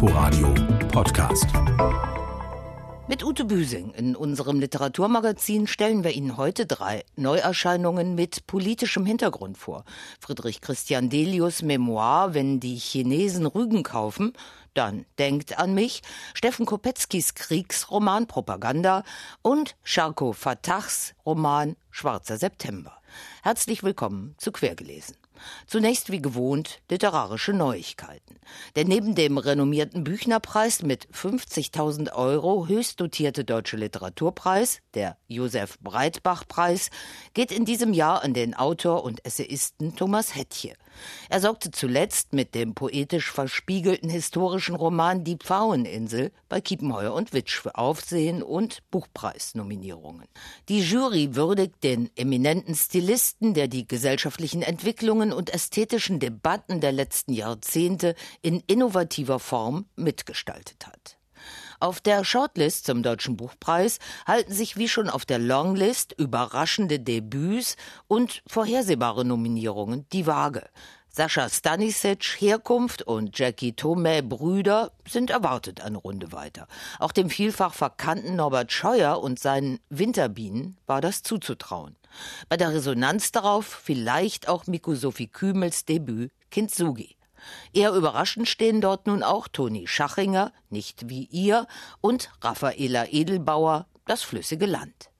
Inforadio Podcast. Mit Ute Büsing in unserem Literaturmagazin stellen wir Ihnen heute drei Neuerscheinungen mit politischem Hintergrund vor. Friedrich Christian Delius Memoir Wenn die Chinesen Rügen kaufen, dann Denkt an mich, Steffen Kopetzkis Kriegsroman Propaganda und Charko Fatahs Roman Schwarzer September. Herzlich willkommen zu Quergelesen. Zunächst wie gewohnt literarische Neuigkeiten. Denn neben dem renommierten Büchnerpreis mit 50.000 Euro höchst dotierte Deutsche Literaturpreis, der Josef Breitbach Preis, geht in diesem Jahr an den Autor und Essayisten Thomas Hettche. Er sorgte zuletzt mit dem poetisch verspiegelten historischen Roman Die Pfaueninsel bei Kiepenheuer und Witsch für Aufsehen und Buchpreisnominierungen. Die Jury würdigt den eminenten Stilisten, der die gesellschaftlichen Entwicklungen und ästhetischen Debatten der letzten Jahrzehnte in innovativer Form mitgestaltet hat. Auf der Shortlist zum Deutschen Buchpreis halten sich wie schon auf der Longlist überraschende Debüts und vorhersehbare Nominierungen die Waage. Sascha Stanisic, Herkunft und Jackie Tomei, Brüder, sind erwartet eine Runde weiter. Auch dem vielfach verkannten Norbert Scheuer und seinen Winterbienen war das zuzutrauen. Bei der Resonanz darauf vielleicht auch Miku Sophie Kümels Debüt Kintsugi. Eher überraschend stehen dort nun auch Toni Schachinger, nicht wie ihr, und Raffaela Edelbauer, das flüssige Land.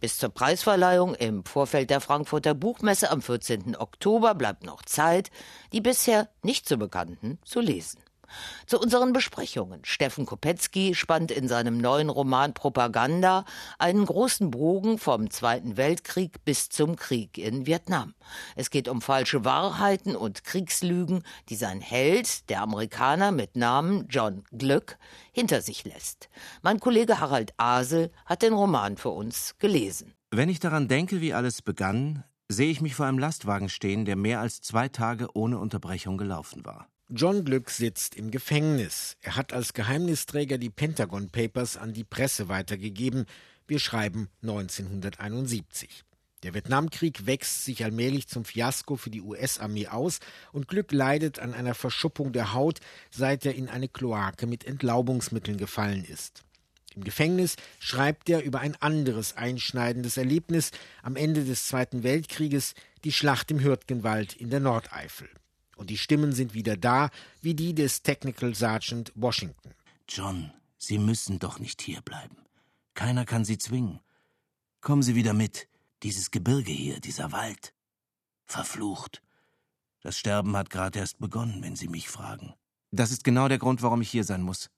Bis zur Preisverleihung im Vorfeld der Frankfurter Buchmesse am 14. Oktober bleibt noch Zeit, die bisher nicht so bekannten zu lesen. Zu unseren Besprechungen. Steffen Kopetzky spannt in seinem neuen Roman Propaganda einen großen Bogen vom Zweiten Weltkrieg bis zum Krieg in Vietnam. Es geht um falsche Wahrheiten und Kriegslügen, die sein Held, der Amerikaner mit Namen John Glück, hinter sich lässt. Mein Kollege Harald Asel hat den Roman für uns gelesen. Wenn ich daran denke, wie alles begann, sehe ich mich vor einem Lastwagen stehen, der mehr als zwei Tage ohne Unterbrechung gelaufen war. John Glück sitzt im Gefängnis. Er hat als Geheimnisträger die Pentagon Papers an die Presse weitergegeben. Wir schreiben 1971. Der Vietnamkrieg wächst sich allmählich zum Fiasko für die US-Armee aus und Glück leidet an einer Verschuppung der Haut, seit er in eine Kloake mit Entlaubungsmitteln gefallen ist. Im Gefängnis schreibt er über ein anderes einschneidendes Erlebnis am Ende des Zweiten Weltkrieges, die Schlacht im Hürtgenwald in der Nordeifel. Und die Stimmen sind wieder da, wie die des Technical Sergeant Washington. John, Sie müssen doch nicht hierbleiben. Keiner kann Sie zwingen. Kommen Sie wieder mit. Dieses Gebirge hier, dieser Wald. Verflucht. Das Sterben hat gerade erst begonnen, wenn Sie mich fragen. Das ist genau der Grund, warum ich hier sein muss.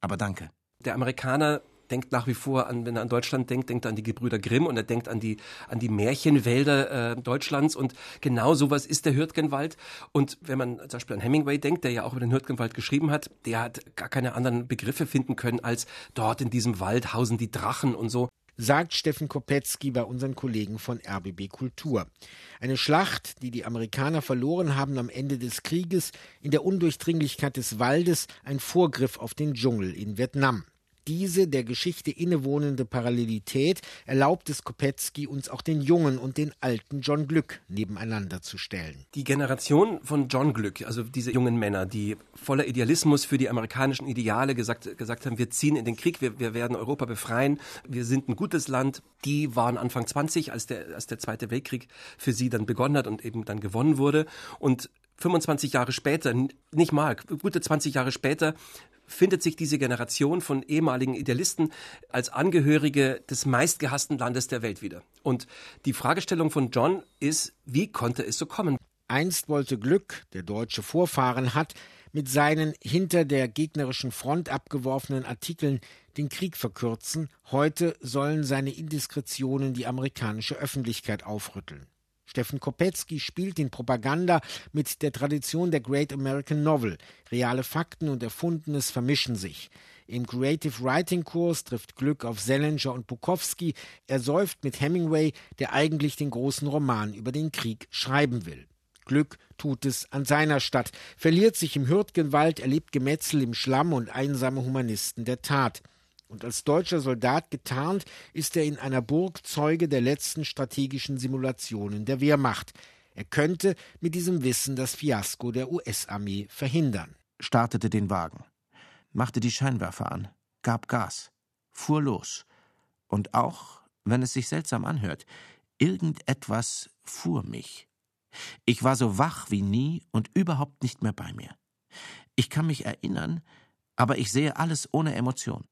Aber danke. Der Amerikaner denkt nach wie vor an, wenn er an Deutschland denkt, denkt er an die Gebrüder Grimm und er denkt an die, an die Märchenwälder äh, Deutschlands und genau sowas ist der Hürtgenwald. Und wenn man zum Beispiel an Hemingway denkt, der ja auch über den Hürtgenwald geschrieben hat, der hat gar keine anderen Begriffe finden können als dort in diesem Wald hausen die Drachen und so sagt Steffen Kopetzky bei unseren Kollegen von RBB Kultur. Eine Schlacht, die die Amerikaner verloren haben am Ende des Krieges, in der Undurchdringlichkeit des Waldes, ein Vorgriff auf den Dschungel in Vietnam diese der Geschichte innewohnende Parallelität erlaubt es Kopetzky, uns auch den jungen und den alten John Glück nebeneinander zu stellen. Die Generation von John Glück, also diese jungen Männer, die voller Idealismus für die amerikanischen Ideale gesagt, gesagt haben, wir ziehen in den Krieg, wir, wir werden Europa befreien, wir sind ein gutes Land, die waren Anfang 20, als der, als der Zweite Weltkrieg für sie dann begonnen hat und eben dann gewonnen wurde. Und 25 Jahre später, nicht mal, gute 20 Jahre später, findet sich diese Generation von ehemaligen Idealisten als Angehörige des meistgehassten Landes der Welt wieder. Und die Fragestellung von John ist, wie konnte es so kommen? Einst wollte Glück, der deutsche Vorfahren hat, mit seinen hinter der gegnerischen Front abgeworfenen Artikeln den Krieg verkürzen, heute sollen seine Indiskretionen die amerikanische Öffentlichkeit aufrütteln. Steffen Kopetzky spielt in Propaganda mit der Tradition der Great American Novel. Reale Fakten und Erfundenes vermischen sich. Im Creative Writing Kurs trifft Glück auf Selinger und Bukowski. Er säuft mit Hemingway, der eigentlich den großen Roman über den Krieg schreiben will. Glück tut es an seiner Stadt, verliert sich im Hürtgenwald, erlebt Gemetzel im Schlamm und einsame Humanisten der Tat und als deutscher Soldat getarnt ist er in einer Burg Zeuge der letzten strategischen Simulationen der Wehrmacht. Er könnte mit diesem Wissen das Fiasko der US-Armee verhindern. Startete den Wagen. machte die Scheinwerfer an, gab Gas, fuhr los. Und auch, wenn es sich seltsam anhört, irgendetwas fuhr mich. Ich war so wach wie nie und überhaupt nicht mehr bei mir. Ich kann mich erinnern, aber ich sehe alles ohne Emotion.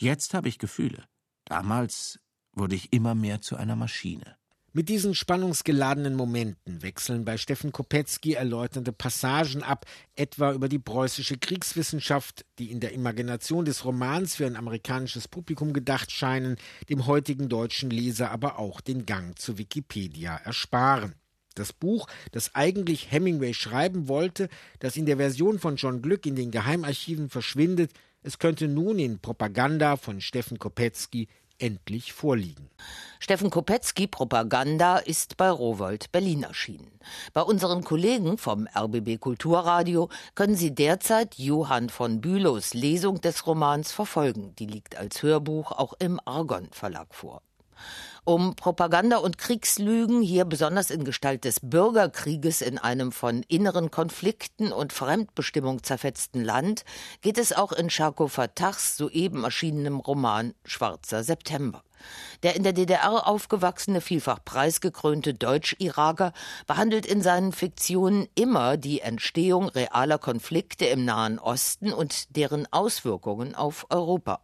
Jetzt habe ich Gefühle. Damals wurde ich immer mehr zu einer Maschine. Mit diesen spannungsgeladenen Momenten wechseln bei Steffen Kopetzky erläuternde Passagen ab, etwa über die preußische Kriegswissenschaft, die in der Imagination des Romans für ein amerikanisches Publikum gedacht scheinen, dem heutigen deutschen Leser aber auch den Gang zu Wikipedia ersparen. Das Buch, das eigentlich Hemingway schreiben wollte, das in der Version von John Glück in den Geheimarchiven verschwindet, es könnte nun in Propaganda von Steffen Kopetzky endlich vorliegen. Steffen Kopetzky Propaganda ist bei Rowold Berlin erschienen. Bei unseren Kollegen vom RBB Kulturradio können Sie derzeit Johann von Bülows Lesung des Romans verfolgen. Die liegt als Hörbuch auch im Argon Verlag vor. Um Propaganda und Kriegslügen, hier besonders in Gestalt des Bürgerkrieges in einem von inneren Konflikten und Fremdbestimmung zerfetzten Land, geht es auch in Charko Fatahs soeben erschienenem Roman Schwarzer September. Der in der DDR aufgewachsene, vielfach preisgekrönte Deutsch-Iraker behandelt in seinen Fiktionen immer die Entstehung realer Konflikte im Nahen Osten und deren Auswirkungen auf Europa.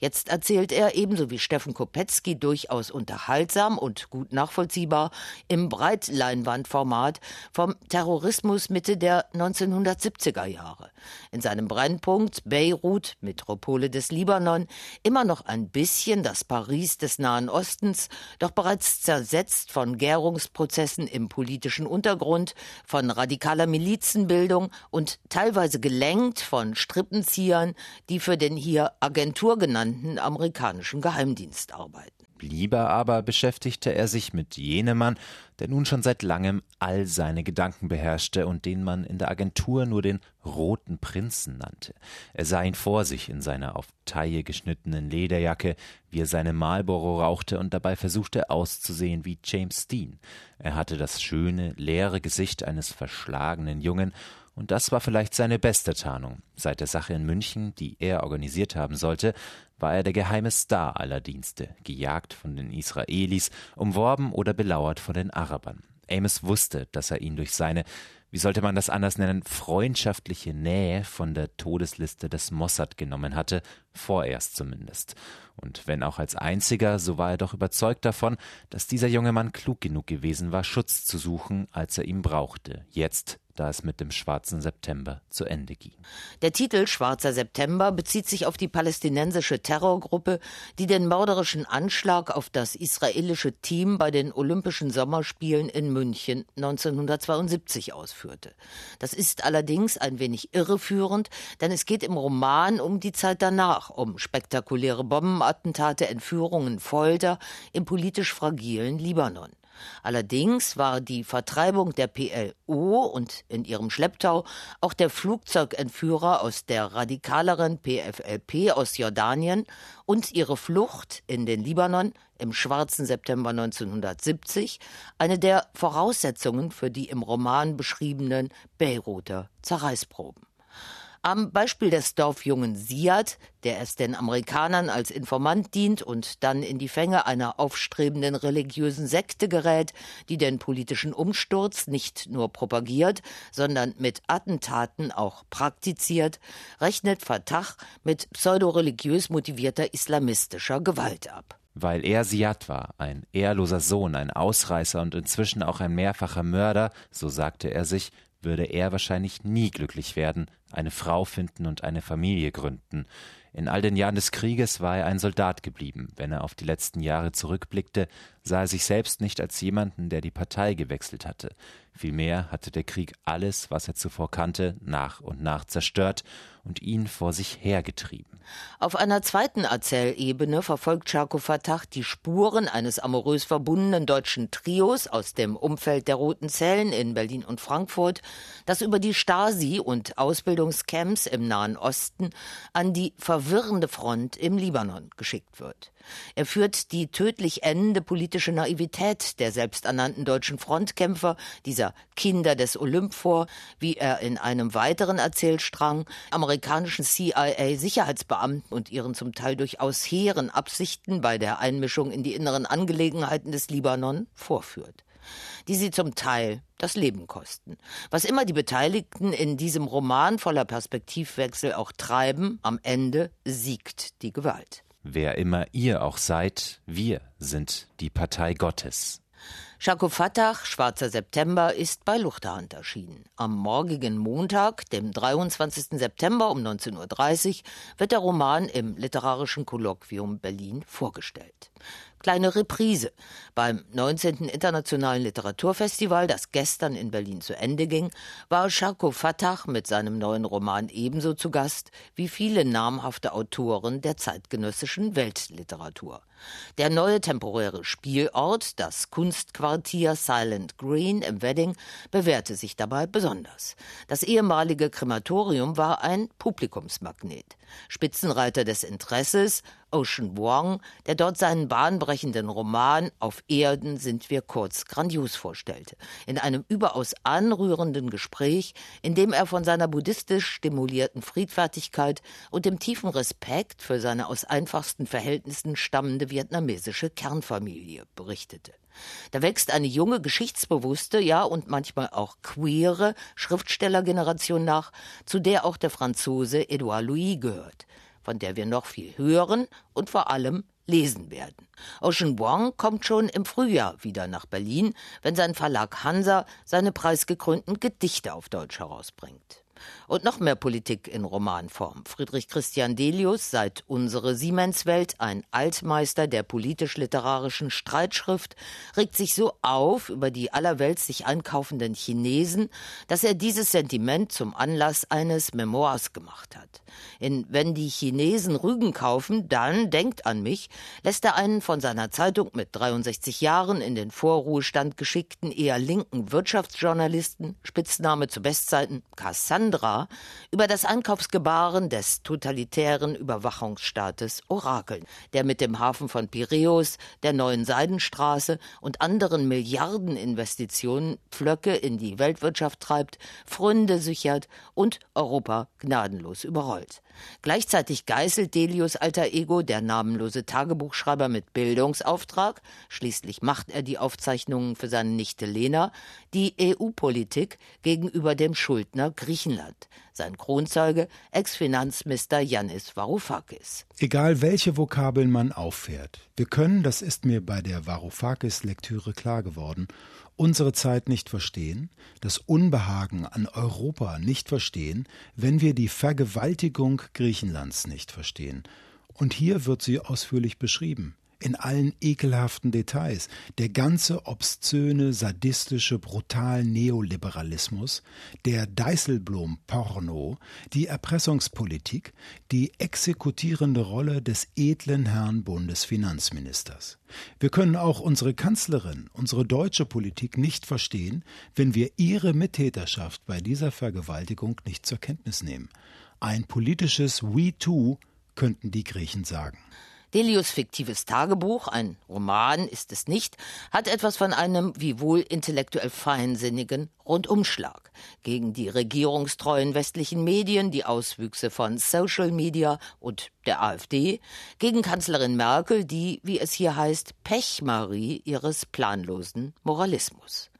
Jetzt erzählt er ebenso wie Steffen Kopetzky durchaus unterhaltsam und gut nachvollziehbar im Breitleinwandformat vom Terrorismus Mitte der 1970er Jahre. In seinem Brennpunkt Beirut, Metropole des Libanon, immer noch ein bisschen das Paris des Nahen Ostens, doch bereits zersetzt von Gärungsprozessen im politischen Untergrund, von radikaler Milizenbildung und teilweise gelenkt von Strippenziehern, die für den hier Agentur genannten amerikanischen Geheimdienst arbeiten. Lieber aber beschäftigte er sich mit jenem Mann, der nun schon seit langem all seine Gedanken beherrschte und den man in der Agentur nur den Roten Prinzen nannte. Er sah ihn vor sich in seiner auf Taille geschnittenen Lederjacke, wie er seine Marlboro rauchte und dabei versuchte auszusehen wie James Dean. Er hatte das schöne, leere Gesicht eines verschlagenen Jungen und das war vielleicht seine beste Tarnung. Seit der Sache in München, die er organisiert haben sollte, war er der geheime Star aller Dienste, gejagt von den Israelis, umworben oder belauert von den Arabern. Amos wusste, dass er ihn durch seine, wie sollte man das anders nennen, freundschaftliche Nähe von der Todesliste des Mossad genommen hatte, vorerst zumindest. Und wenn auch als einziger, so war er doch überzeugt davon, dass dieser junge Mann klug genug gewesen war, Schutz zu suchen, als er ihn brauchte, jetzt da es mit dem Schwarzen September zu Ende ging. Der Titel Schwarzer September bezieht sich auf die palästinensische Terrorgruppe, die den mörderischen Anschlag auf das israelische Team bei den Olympischen Sommerspielen in München 1972 ausführte. Das ist allerdings ein wenig irreführend, denn es geht im Roman um die Zeit danach, um spektakuläre Bombenattentate, Entführungen, Folter im politisch fragilen Libanon. Allerdings war die Vertreibung der PLO und in ihrem Schlepptau auch der Flugzeugentführer aus der radikaleren PFLP aus Jordanien und ihre Flucht in den Libanon im schwarzen September 1970 eine der Voraussetzungen für die im Roman beschriebenen Beiruter Zerreißproben. Am Beispiel des Dorfjungen Siad, der es den Amerikanern als Informant dient und dann in die Fänge einer aufstrebenden religiösen Sekte gerät, die den politischen Umsturz nicht nur propagiert, sondern mit Attentaten auch praktiziert, rechnet Fatah mit pseudoreligiös motivierter islamistischer Gewalt ab. Weil er Siad war, ein ehrloser Sohn, ein Ausreißer und inzwischen auch ein mehrfacher Mörder, so sagte er sich, würde er wahrscheinlich nie glücklich werden, eine Frau finden und eine Familie gründen. In all den Jahren des Krieges war er ein Soldat geblieben. Wenn er auf die letzten Jahre zurückblickte, sah er sich selbst nicht als jemanden, der die Partei gewechselt hatte. Vielmehr hatte der Krieg alles, was er zuvor kannte, nach und nach zerstört und ihn vor sich hergetrieben. Auf einer zweiten Erzählebene verfolgt Charko Fatah die Spuren eines amorös verbundenen deutschen Trios aus dem Umfeld der Roten Zellen in Berlin und Frankfurt, das über die Stasi und Ausbildungscamps im Nahen Osten an die verwirrende Front im Libanon geschickt wird. Er führt die tödlich endende politische Naivität der selbsternannten deutschen Frontkämpfer, dieser Kinder des Olymp vor, wie er in einem weiteren Erzählstrang amerikanischen CIA-Sicherheitsbeamten und ihren zum Teil durchaus hehren Absichten bei der Einmischung in die inneren Angelegenheiten des Libanon vorführt die sie zum Teil das Leben kosten. Was immer die Beteiligten in diesem Roman voller Perspektivwechsel auch treiben, am Ende siegt die Gewalt. Wer immer ihr auch seid, wir sind die Partei Gottes. Schako Fatah, Schwarzer September, ist bei Luchterhand erschienen. Am morgigen Montag, dem 23. September um 19.30 Uhr, wird der Roman im Literarischen Kolloquium Berlin vorgestellt kleine Reprise. Beim 19. Internationalen Literaturfestival, das gestern in Berlin zu Ende ging, war Sharko Fatah mit seinem neuen Roman ebenso zu Gast wie viele namhafte Autoren der zeitgenössischen Weltliteratur. Der neue temporäre Spielort, das Kunstquartier Silent Green im Wedding, bewährte sich dabei besonders. Das ehemalige Krematorium war ein Publikumsmagnet. Spitzenreiter des Interesses, Ocean Wong, der dort seinen bahnbrechenden Roman Auf Erden sind wir kurz grandios vorstellte, in einem überaus anrührenden Gespräch, in dem er von seiner buddhistisch stimulierten Friedfertigkeit und dem tiefen Respekt für seine aus einfachsten Verhältnissen stammende vietnamesische Kernfamilie berichtete. Da wächst eine junge, geschichtsbewusste, ja und manchmal auch queere Schriftstellergeneration nach, zu der auch der Franzose Edouard Louis gehört, von der wir noch viel hören und vor allem lesen werden. Ocean Wong kommt schon im Frühjahr wieder nach Berlin, wenn sein Verlag Hansa seine preisgekrönten Gedichte auf Deutsch herausbringt. Und noch mehr Politik in Romanform. Friedrich Christian Delius, seit Unsere Siemenswelt, ein Altmeister der politisch-literarischen Streitschrift, regt sich so auf über die allerwelt sich einkaufenden Chinesen, dass er dieses Sentiment zum Anlass eines Memoirs gemacht hat. In Wenn die Chinesen Rügen kaufen, dann denkt an mich, lässt er einen von seiner Zeitung mit 63 Jahren in den Vorruhestand geschickten eher linken Wirtschaftsjournalisten, Spitzname zu Bestzeiten Cassandra, über das Einkaufsgebaren des totalitären Überwachungsstaates orakeln, der mit dem Hafen von Piräus, der neuen Seidenstraße und anderen Milliardeninvestitionen Pflöcke in die Weltwirtschaft treibt, Fründe sichert und Europa gnadenlos überrollt. Gleichzeitig geißelt Delius alter Ego der namenlose Tagebuchschreiber mit Bildungsauftrag, schließlich macht er die Aufzeichnungen für seine Nichte Lena, die EU-Politik gegenüber dem Schuldner Griechenland, sein Kronzeuge Ex-Finanzminister Yannis Varoufakis. Egal welche Vokabeln man auffährt, wir können, das ist mir bei der Varoufakis-Lektüre klar geworden, unsere Zeit nicht verstehen, das Unbehagen an Europa nicht verstehen, wenn wir die Vergewaltigung Griechenlands nicht verstehen. Und hier wird sie ausführlich beschrieben in allen ekelhaften Details. Der ganze obszöne, sadistische, brutal Neoliberalismus, der Deißelblom-Porno, die Erpressungspolitik, die exekutierende Rolle des edlen Herrn Bundesfinanzministers. Wir können auch unsere Kanzlerin, unsere deutsche Politik nicht verstehen, wenn wir ihre Mittäterschaft bei dieser Vergewaltigung nicht zur Kenntnis nehmen. Ein politisches We Too könnten die Griechen sagen. Delius fiktives Tagebuch, ein Roman ist es nicht, hat etwas von einem wie wohl intellektuell feinsinnigen Rundumschlag gegen die regierungstreuen westlichen Medien, die Auswüchse von Social Media und der AfD, gegen Kanzlerin Merkel, die, wie es hier heißt, Pechmarie ihres planlosen Moralismus.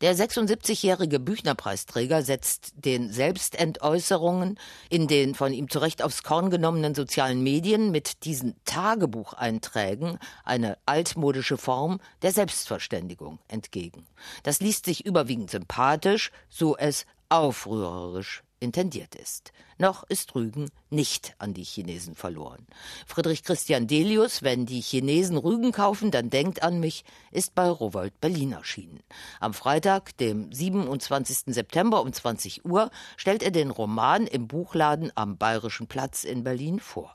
Der 76-jährige Büchnerpreisträger setzt den Selbstentäußerungen in den von ihm zurecht aufs Korn genommenen sozialen Medien mit diesen Tagebucheinträgen eine altmodische Form der Selbstverständigung entgegen. Das liest sich überwiegend sympathisch, so es aufrührerisch intendiert ist. Noch ist Rügen nicht an die Chinesen verloren. Friedrich Christian Delius, wenn die Chinesen Rügen kaufen, dann denkt an mich, ist bei Rowold Berlin erschienen. Am Freitag, dem 27. September um 20 Uhr, stellt er den Roman im Buchladen am Bayerischen Platz in Berlin vor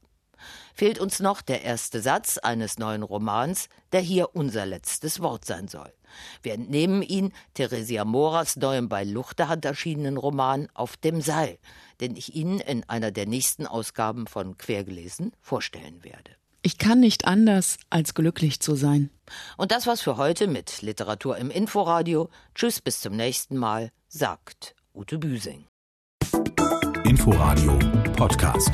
fehlt uns noch der erste Satz eines neuen Romans, der hier unser letztes Wort sein soll. Wir entnehmen ihn Theresia Moras neuem bei Luchterhand erschienenen Roman Auf dem Seil, den ich Ihnen in einer der nächsten Ausgaben von Quergelesen vorstellen werde. Ich kann nicht anders, als glücklich zu sein. Und das war's für heute mit Literatur im Inforadio. Tschüss, bis zum nächsten Mal, sagt Ute Büsing. Inforadio Podcast.